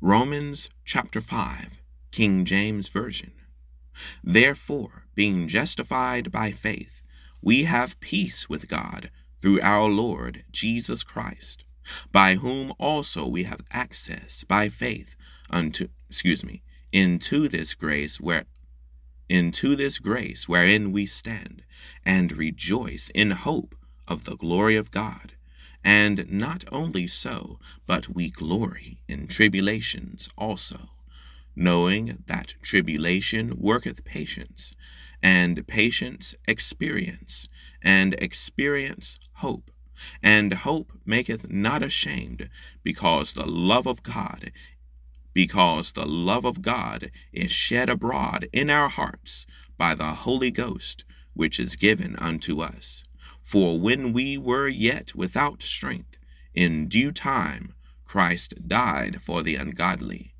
Romans chapter 5, King James Version. Therefore, being justified by faith, we have peace with God through our Lord Jesus Christ, by whom also we have access by faith unto excuse me, into this grace where into this grace wherein we stand, and rejoice in hope of the glory of God. And not only so, but we glory in tribulations also, knowing that tribulation worketh patience, and patience experience, and experience hope. And hope maketh not ashamed, because the love of God because the love of God is shed abroad in our hearts by the Holy Ghost, which is given unto us. For when we were yet without strength, in due time Christ died for the ungodly.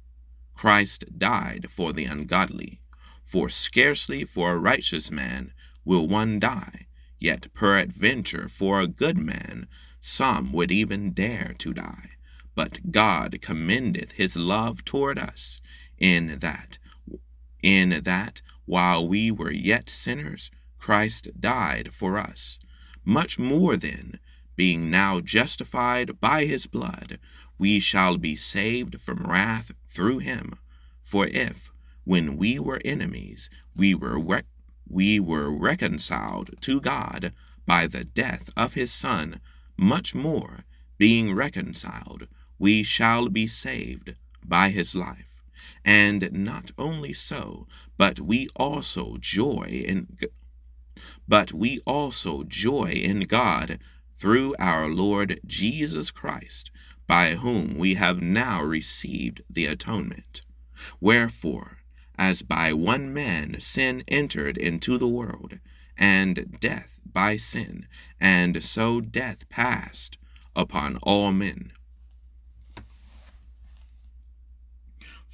Christ died for the ungodly. For scarcely for a righteous man will one die, yet peradventure for a good man some would even dare to die. But God commendeth his love toward us in that in that while we were yet sinners Christ died for us. Much more then, being now justified by his blood, we shall be saved from wrath through him. For if, when we were enemies, we were we were reconciled to God by the death of his Son, much more, being reconciled, we shall be saved by his life. And not only so, but we also joy in but we also joy in God through our Lord Jesus Christ, by whom we have now received the atonement. Wherefore, as by one man sin entered into the world, and death by sin, and so death passed upon all men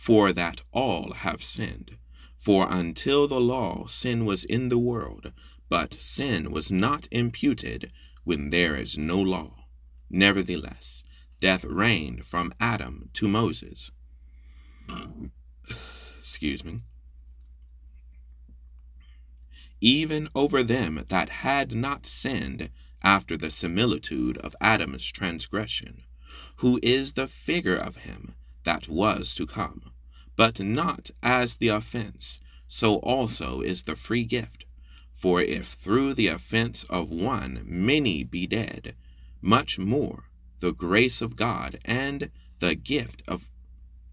for that all have sinned. For until the law, sin was in the world, but sin was not imputed when there is no law. Nevertheless, death reigned from Adam to Moses. Excuse me. Even over them that had not sinned after the similitude of Adam's transgression, who is the figure of him that was to come. But not as the offense, so also is the free gift. For if through the offense of one many be dead, much more the grace of God and the gift of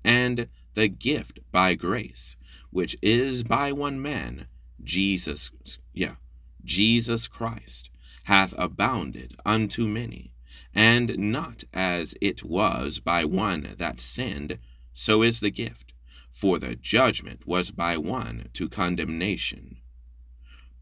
and the gift by grace, which is by one man, Jesus, yeah, Jesus Christ, hath abounded unto many and not as it was by one that sinned, so is the gift. For the judgment was by one to condemnation.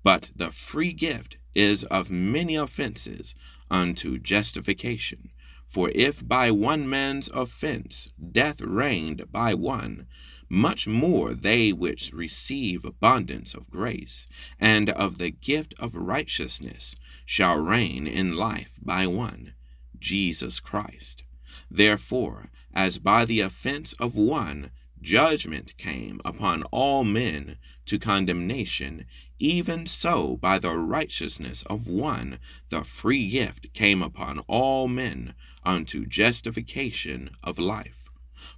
But the free gift is of many offenses unto justification. For if by one man's offense death reigned by one, much more they which receive abundance of grace and of the gift of righteousness shall reign in life by one Jesus Christ. Therefore, as by the offense of one judgment came upon all men to condemnation, even so by the righteousness of one the free gift came upon all men unto justification of life.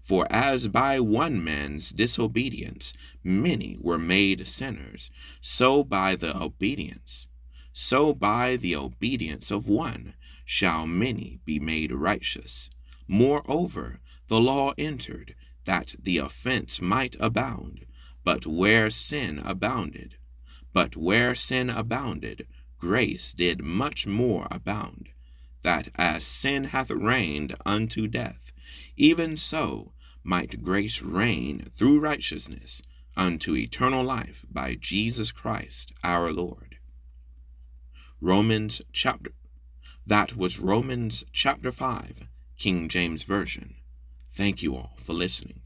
For as by one man's disobedience many were made sinners, so by the obedience, so by the obedience of one shall many be made righteous. Moreover, the law entered, that the offense might abound. But where sin abounded, but where sin abounded, grace did much more abound, that as sin hath reigned unto death, even so might grace reign through righteousness unto eternal life by Jesus Christ our Lord. Romans chapter that was Romans chapter 5, King James Version. Thank you all for listening.